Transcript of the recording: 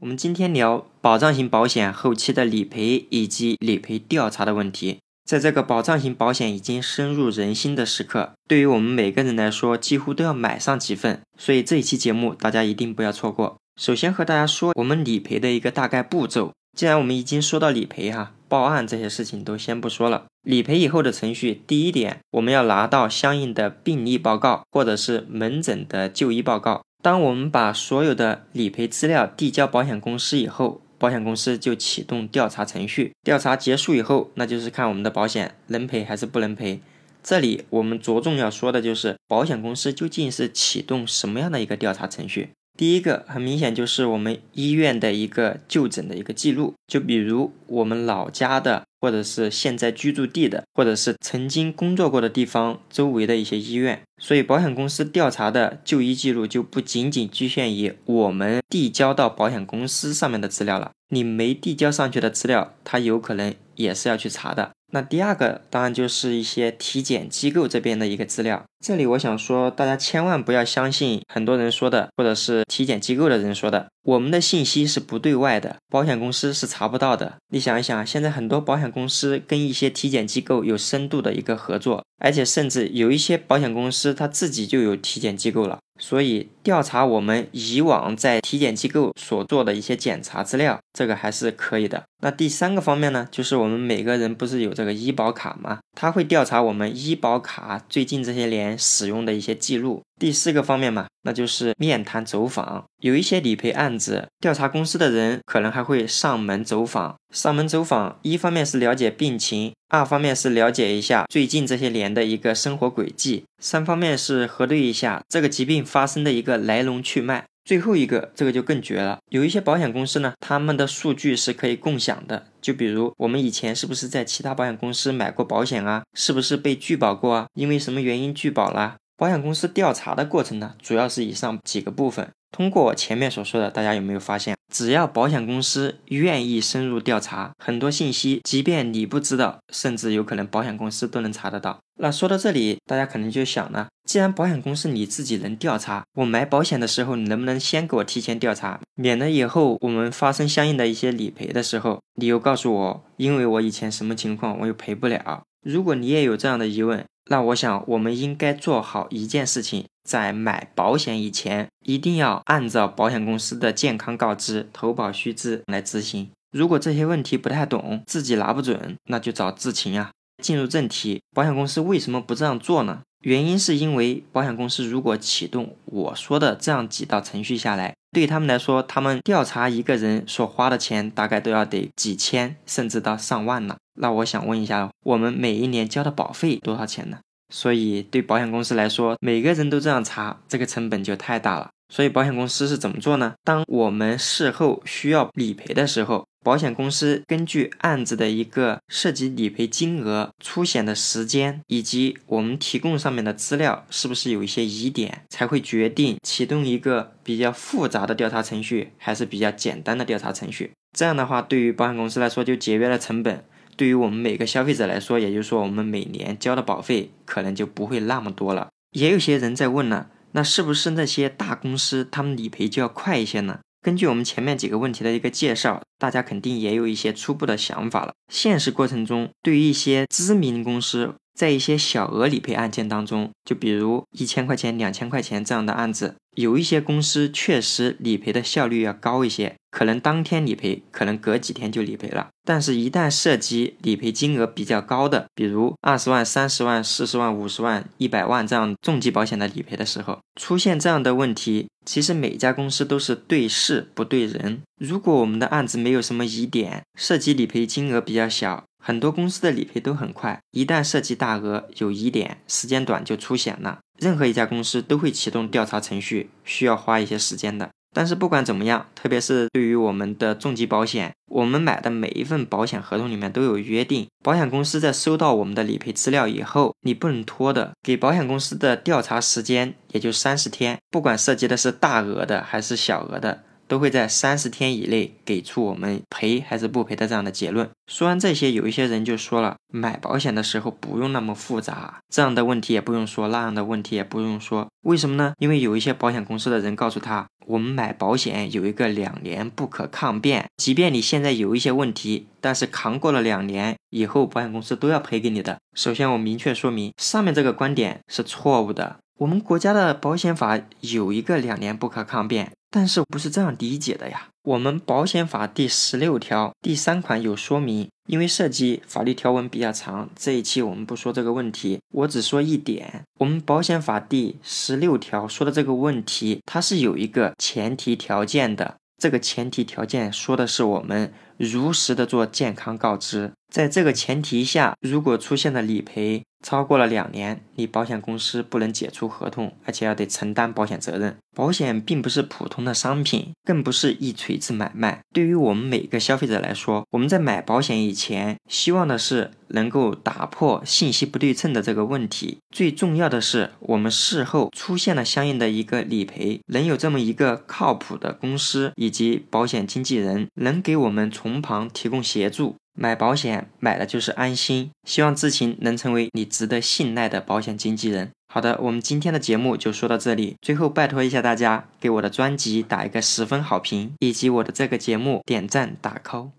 我们今天聊保障型保险后期的理赔以及理赔调查的问题。在这个保障型保险已经深入人心的时刻，对于我们每个人来说，几乎都要买上几份。所以这一期节目大家一定不要错过。首先和大家说我们理赔的一个大概步骤。既然我们已经说到理赔哈，报案这些事情都先不说了。理赔以后的程序，第一点，我们要拿到相应的病历报告或者是门诊的就医报告。当我们把所有的理赔资料递交保险公司以后，保险公司就启动调查程序。调查结束以后，那就是看我们的保险能赔还是不能赔。这里我们着重要说的就是保险公司究竟是启动什么样的一个调查程序。第一个很明显就是我们医院的一个就诊的一个记录，就比如我们老家的，或者是现在居住地的，或者是曾经工作过的地方周围的一些医院。所以保险公司调查的就医记录就不仅仅局限于我们递交到保险公司上面的资料了，你没递交上去的资料，它有可能也是要去查的。那第二个当然就是一些体检机构这边的一个资料。这里我想说，大家千万不要相信很多人说的，或者是体检机构的人说的，我们的信息是不对外的，保险公司是查不到的。你想一想，现在很多保险公司跟一些体检机构有深度的一个合作，而且甚至有一些保险公司它自己就有体检机构了。所以调查我们以往在体检机构所做的一些检查资料，这个还是可以的。那第三个方面呢，就是我们每个人不是有这个医保卡吗？他会调查我们医保卡最近这些年使用的一些记录。第四个方面嘛，那就是面谈走访。有一些理赔案子，调查公司的人可能还会上门走访。上门走访，一方面是了解病情，二方面是了解一下最近这些年的一个生活轨迹，三方面是核对一下这个疾病发生的一个来龙去脉。最后一个，这个就更绝了。有一些保险公司呢，他们的数据是可以共享的。就比如我们以前是不是在其他保险公司买过保险啊？是不是被拒保过啊？因为什么原因拒保啦？保险公司调查的过程呢，主要是以上几个部分。通过前面所说的，大家有没有发现，只要保险公司愿意深入调查，很多信息，即便你不知道，甚至有可能保险公司都能查得到。那说到这里，大家可能就想了，既然保险公司你自己能调查，我买保险的时候，你能不能先给我提前调查，免得以后我们发生相应的一些理赔的时候，你又告诉我，因为我以前什么情况，我又赔不了。如果你也有这样的疑问，那我想我们应该做好一件事情。在买保险以前，一定要按照保险公司的健康告知、投保须知来执行。如果这些问题不太懂，自己拿不准，那就找智勤啊。进入正题，保险公司为什么不这样做呢？原因是因为保险公司如果启动我说的这样几道程序下来，对他们来说，他们调查一个人所花的钱大概都要得几千，甚至到上万呢。那我想问一下，我们每一年交的保费多少钱呢？所以，对保险公司来说，每个人都这样查，这个成本就太大了。所以，保险公司是怎么做呢？当我们事后需要理赔的时候，保险公司根据案子的一个涉及理赔金额、出险的时间以及我们提供上面的资料是不是有一些疑点，才会决定启动一个比较复杂的调查程序，还是比较简单的调查程序。这样的话，对于保险公司来说，就节约了成本。对于我们每个消费者来说，也就是说，我们每年交的保费可能就不会那么多了。也有些人在问呢，那是不是那些大公司他们理赔就要快一些呢？根据我们前面几个问题的一个介绍，大家肯定也有一些初步的想法了。现实过程中，对于一些知名公司，在一些小额理赔案件当中，就比如一千块钱、两千块钱这样的案子，有一些公司确实理赔的效率要高一些。可能当天理赔，可能隔几天就理赔了。但是，一旦涉及理赔金额比较高的，比如二十万、三十万、四十万、五十万、一百万这样重疾保险的理赔的时候，出现这样的问题，其实每家公司都是对事不对人。如果我们的案子没有什么疑点，涉及理赔金额比较小，很多公司的理赔都很快。一旦涉及大额，有疑点，时间短就出险了。任何一家公司都会启动调查程序，需要花一些时间的。但是不管怎么样，特别是对于我们的重疾保险，我们买的每一份保险合同里面都有约定，保险公司在收到我们的理赔资料以后，你不能拖的，给保险公司的调查时间也就三十天，不管涉及的是大额的还是小额的，都会在三十天以内给出我们赔还是不赔的这样的结论。说完这些，有一些人就说了，买保险的时候不用那么复杂，这样的问题也不用说，那样的问题也不用说。为什么呢？因为有一些保险公司的人告诉他，我们买保险有一个两年不可抗辩，即便你现在有一些问题，但是扛过了两年以后，保险公司都要赔给你的。首先，我明确说明，上面这个观点是错误的。我们国家的保险法有一个两年不可抗辩，但是不是这样理解的呀？我们保险法第十六条第三款有说明，因为涉及法律条文比较长，这一期我们不说这个问题，我只说一点。我们保险法第十六条说的这个问题，它是有一个前提条件的，这个前提条件说的是我们如实的做健康告知，在这个前提下，如果出现了理赔。超过了两年，你保险公司不能解除合同，而且要得承担保险责任。保险并不是普通的商品，更不是一锤子买卖。对于我们每个消费者来说，我们在买保险以前，希望的是能够打破信息不对称的这个问题。最重要的是，我们事后出现了相应的一个理赔，能有这么一个靠谱的公司以及保险经纪人，能给我们从同旁提供协助。买保险买的就是安心，希望志勤能成为你值得信赖的保险经纪人。好的，我们今天的节目就说到这里。最后拜托一下大家，给我的专辑打一个十分好评，以及我的这个节目点赞打 call。